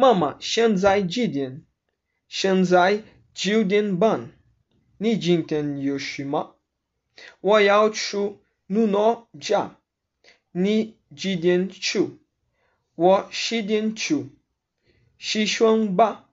妈妈现在几点？现在九点半。你今天有事吗？我要去努诺家。你几点去？我十点去。起床吧。